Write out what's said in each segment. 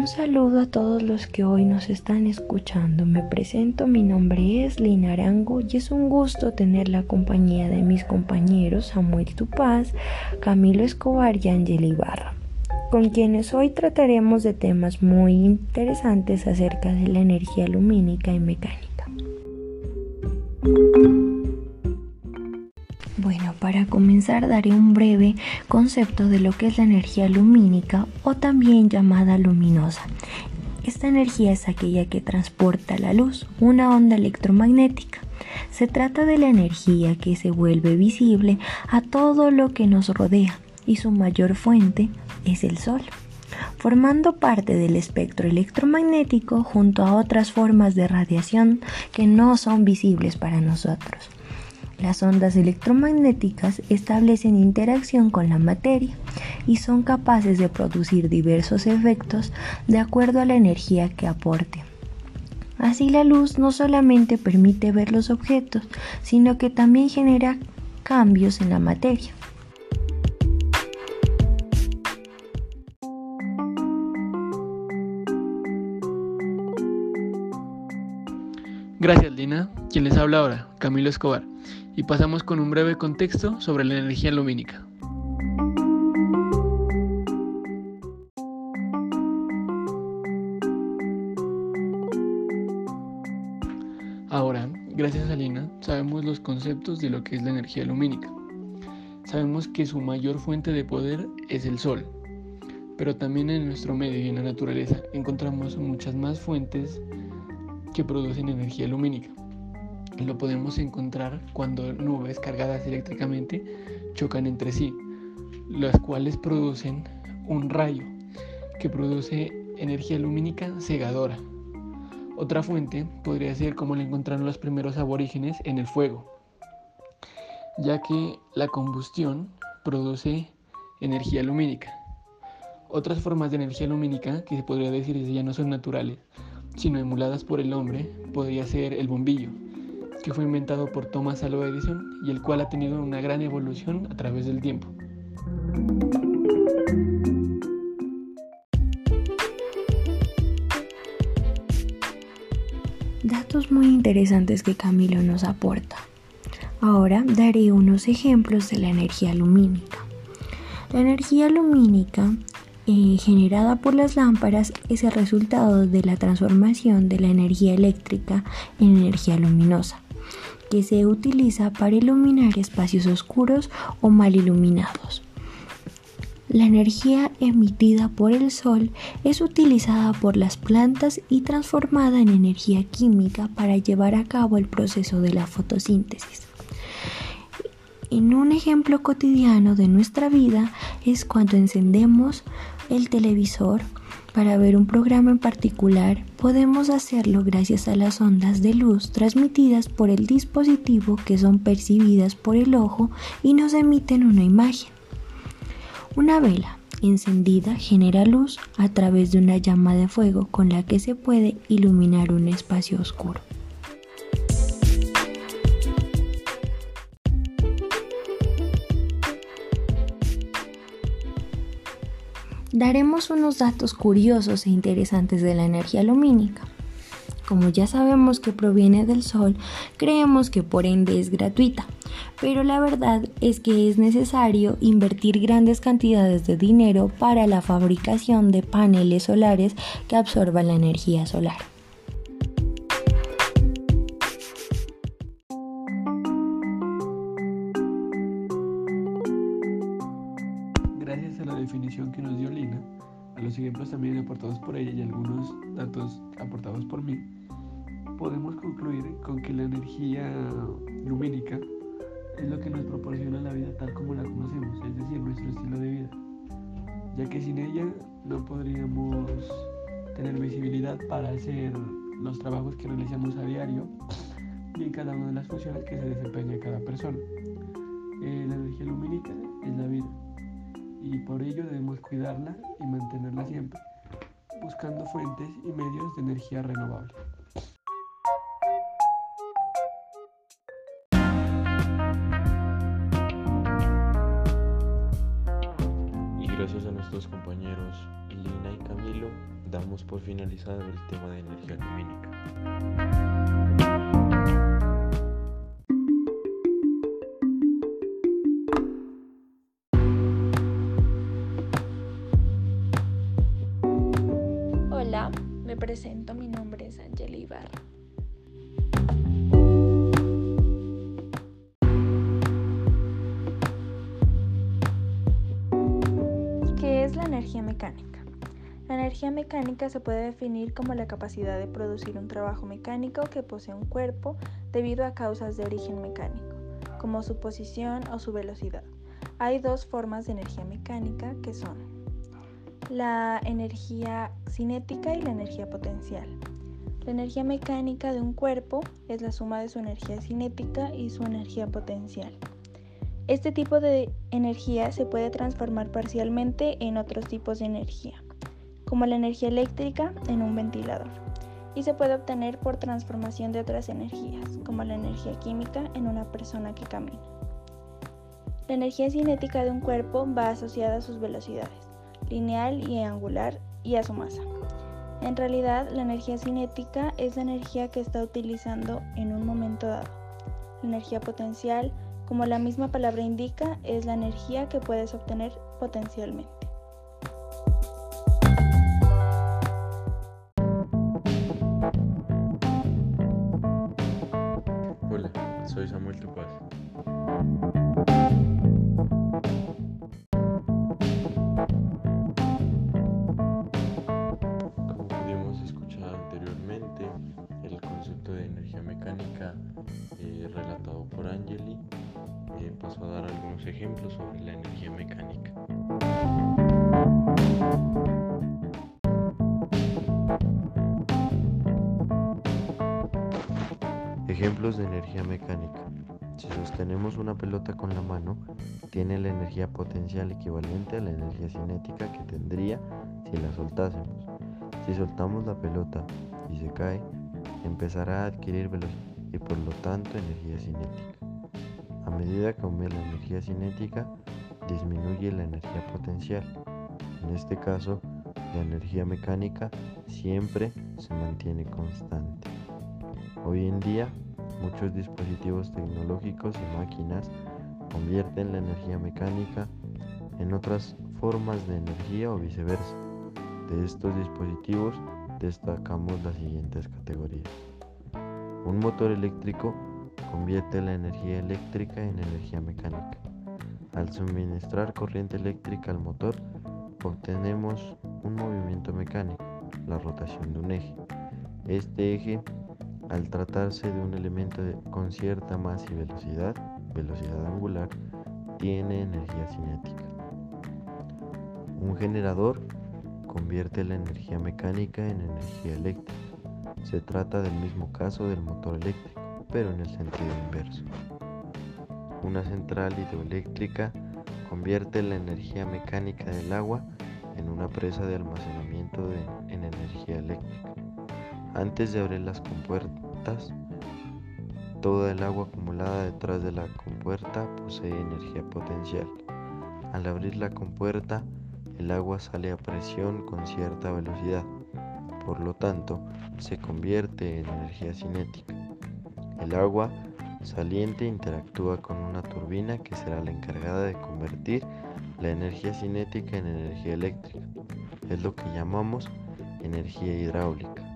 Un saludo a todos los que hoy nos están escuchando. Me presento, mi nombre es Lina Arango y es un gusto tener la compañía de mis compañeros Samuel Tupaz, Camilo Escobar y Ángel Ibarra, con quienes hoy trataremos de temas muy interesantes acerca de la energía lumínica y mecánica. Bueno, para comenzar daré un breve concepto de lo que es la energía lumínica o también llamada luminosa. Esta energía es aquella que transporta la luz, una onda electromagnética. Se trata de la energía que se vuelve visible a todo lo que nos rodea y su mayor fuente es el Sol, formando parte del espectro electromagnético junto a otras formas de radiación que no son visibles para nosotros. Las ondas electromagnéticas establecen interacción con la materia y son capaces de producir diversos efectos de acuerdo a la energía que aporte. Así la luz no solamente permite ver los objetos, sino que también genera cambios en la materia. Gracias Lina, quien les habla ahora, Camilo Escobar, y pasamos con un breve contexto sobre la energía lumínica. Ahora, gracias a Lina, sabemos los conceptos de lo que es la energía lumínica. Sabemos que su mayor fuente de poder es el Sol, pero también en nuestro medio y en la naturaleza encontramos muchas más fuentes que producen energía lumínica. Lo podemos encontrar cuando nubes cargadas eléctricamente chocan entre sí, las cuales producen un rayo que produce energía lumínica cegadora. Otra fuente podría ser como la encontraron los primeros aborígenes en el fuego, ya que la combustión produce energía lumínica. Otras formas de energía lumínica que se podría decir ya no son naturales, sino emuladas por el hombre, podría ser el bombillo, que fue inventado por Thomas Alva Edison y el cual ha tenido una gran evolución a través del tiempo. Datos muy interesantes que Camilo nos aporta. Ahora daré unos ejemplos de la energía lumínica. La energía lumínica eh, generada por las lámparas es el resultado de la transformación de la energía eléctrica en energía luminosa, que se utiliza para iluminar espacios oscuros o mal iluminados. La energía emitida por el sol es utilizada por las plantas y transformada en energía química para llevar a cabo el proceso de la fotosíntesis. En un ejemplo cotidiano de nuestra vida es cuando encendemos el televisor para ver un programa en particular, podemos hacerlo gracias a las ondas de luz transmitidas por el dispositivo que son percibidas por el ojo y nos emiten una imagen. Una vela encendida genera luz a través de una llama de fuego con la que se puede iluminar un espacio oscuro. Daremos unos datos curiosos e interesantes de la energía lumínica. Como ya sabemos que proviene del Sol, creemos que por ende es gratuita, pero la verdad es que es necesario invertir grandes cantidades de dinero para la fabricación de paneles solares que absorban la energía solar. Por ella y algunos datos aportados por mí, podemos concluir con que la energía lumínica es lo que nos proporciona la vida tal como la conocemos, es decir, nuestro estilo de vida, ya que sin ella no podríamos tener visibilidad para hacer los trabajos que realizamos a diario y cada una de las funciones que se desempeña cada persona. Eh, la energía lumínica es la vida y por ello debemos cuidarla y mantenerla siempre, buscando fuentes y medios de energía renovable. Y gracias a nuestra dos compañeros, Lina y Camilo, damos por finalizado el tema de energía lumínica. Presento, mi nombre es Angela Ibarra. ¿Qué es la energía mecánica? La energía mecánica se puede definir como la capacidad de producir un trabajo mecánico que posee un cuerpo debido a causas de origen mecánico, como su posición o su velocidad. Hay dos formas de energía mecánica que son la energía cinética y la energía potencial. La energía mecánica de un cuerpo es la suma de su energía cinética y su energía potencial. Este tipo de energía se puede transformar parcialmente en otros tipos de energía, como la energía eléctrica en un ventilador, y se puede obtener por transformación de otras energías, como la energía química en una persona que camina. La energía cinética de un cuerpo va asociada a sus velocidades, lineal y angular, y a su masa. En realidad, la energía cinética es la energía que está utilizando en un momento dado. La energía potencial como la misma palabra indica, es la energía que puedes obtener potencialmente. Hola, soy Samuel Ejemplos de energía mecánica. Si sostenemos una pelota con la mano, tiene la energía potencial equivalente a la energía cinética que tendría si la soltásemos. Si soltamos la pelota y se cae, empezará a adquirir velocidad y por lo tanto energía cinética. A medida que aumenta la energía cinética, disminuye la energía potencial. En este caso, la energía mecánica siempre se mantiene constante. Hoy en día, muchos dispositivos tecnológicos y máquinas convierten la energía mecánica en otras formas de energía o viceversa. De estos dispositivos destacamos las siguientes categorías. Un motor eléctrico convierte la energía eléctrica en energía mecánica. Al suministrar corriente eléctrica al motor, obtenemos un movimiento mecánico, la rotación de un eje. Este eje, al tratarse de un elemento con cierta masa y velocidad, velocidad angular, tiene energía cinética. Un generador convierte la energía mecánica en energía eléctrica. Se trata del mismo caso del motor eléctrico, pero en el sentido inverso. Una central hidroeléctrica convierte la energía mecánica del agua en una presa de almacenamiento de, en energía eléctrica. Antes de abrir las compuertas, toda el agua acumulada detrás de la compuerta posee energía potencial. Al abrir la compuerta, el agua sale a presión con cierta velocidad, por lo tanto, se convierte en energía cinética. El agua saliente interactúa con una turbina que será la encargada de convertir la energía cinética en energía eléctrica. Es lo que llamamos energía hidráulica.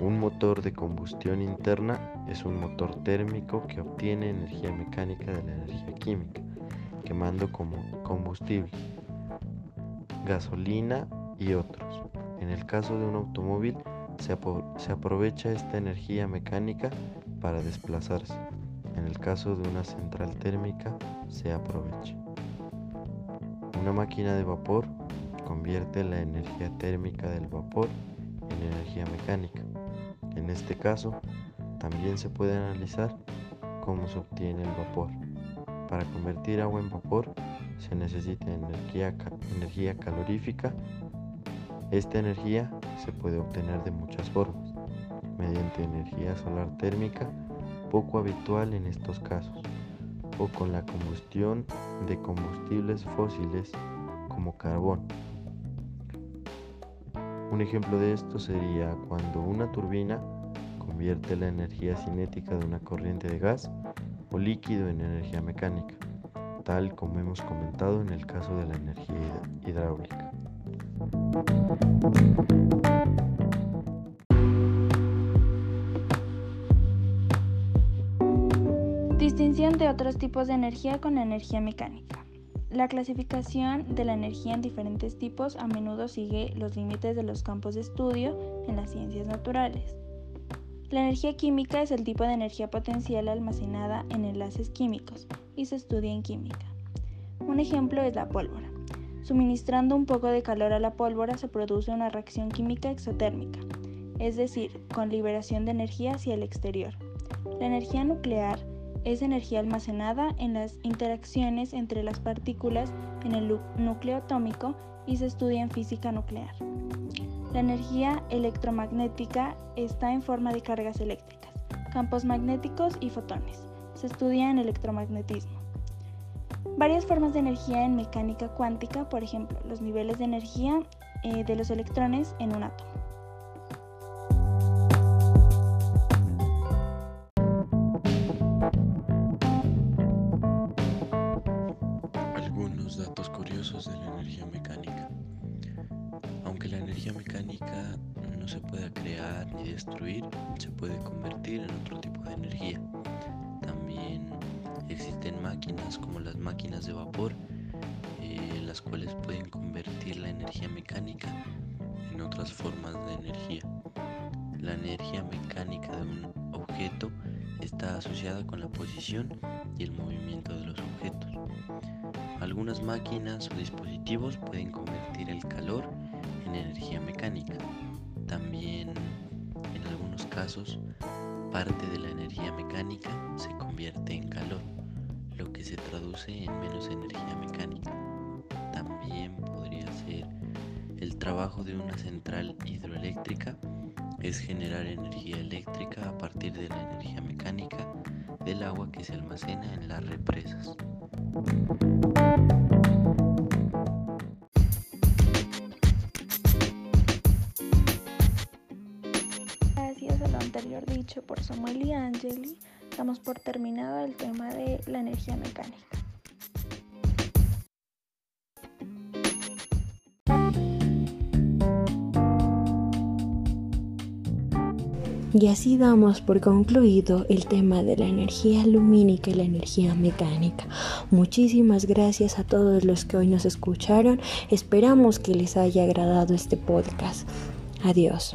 Un motor de combustión interna es un motor térmico que obtiene energía mecánica de la energía química, quemando como combustible, gasolina y otros. En el caso de un automóvil, se, se aprovecha esta energía mecánica para desplazarse. En el caso de una central térmica, se aprovecha. Una máquina de vapor convierte la energía térmica del vapor en energía mecánica. En este caso, también se puede analizar cómo se obtiene el vapor. Para convertir agua en vapor se necesita energía, calorífica. Esta energía se puede obtener de muchas formas, mediante energía solar térmica, poco habitual en estos casos, o con la combustión de combustibles fósiles como carbón. Un ejemplo de esto sería cuando una turbina convierte la energía cinética de una corriente de gas o líquido en energía mecánica, tal como hemos comentado en el caso de la energía hidráulica. Distinción de otros tipos de energía con energía mecánica. La clasificación de la energía en diferentes tipos a menudo sigue los límites de los campos de estudio en las ciencias naturales. La energía química es el tipo de energía potencial almacenada en enlaces químicos y se estudia en química. Un ejemplo es la pólvora. Suministrando un poco de calor a la pólvora se produce una reacción química exotérmica, es decir, con liberación de energía hacia el exterior. La energía nuclear es energía almacenada en las interacciones entre las partículas en el núcleo atómico y se estudia en física nuclear. La energía electromagnética está en forma de cargas eléctricas, campos magnéticos y fotones. Se estudia en electromagnetismo. Varias formas de energía en mecánica cuántica, por ejemplo, los niveles de energía eh, de los electrones en un átomo. Energía mecánica no se pueda crear ni destruir, se puede convertir en otro tipo de energía. También existen máquinas como las máquinas de vapor, eh, las cuales pueden convertir la energía mecánica en otras formas de energía. La energía mecánica de un objeto está asociada con la posición y el movimiento de los objetos. Algunas máquinas o dispositivos pueden convertir el calor energía mecánica. También en algunos casos parte de la energía mecánica se convierte en calor, lo que se traduce en menos energía mecánica. También podría ser el trabajo de una central hidroeléctrica es generar energía eléctrica a partir de la energía mecánica del agua que se almacena en las represas. Angeli, damos por terminado el tema de la energía mecánica. Y así damos por concluido el tema de la energía lumínica y la energía mecánica. Muchísimas gracias a todos los que hoy nos escucharon. Esperamos que les haya agradado este podcast. Adiós.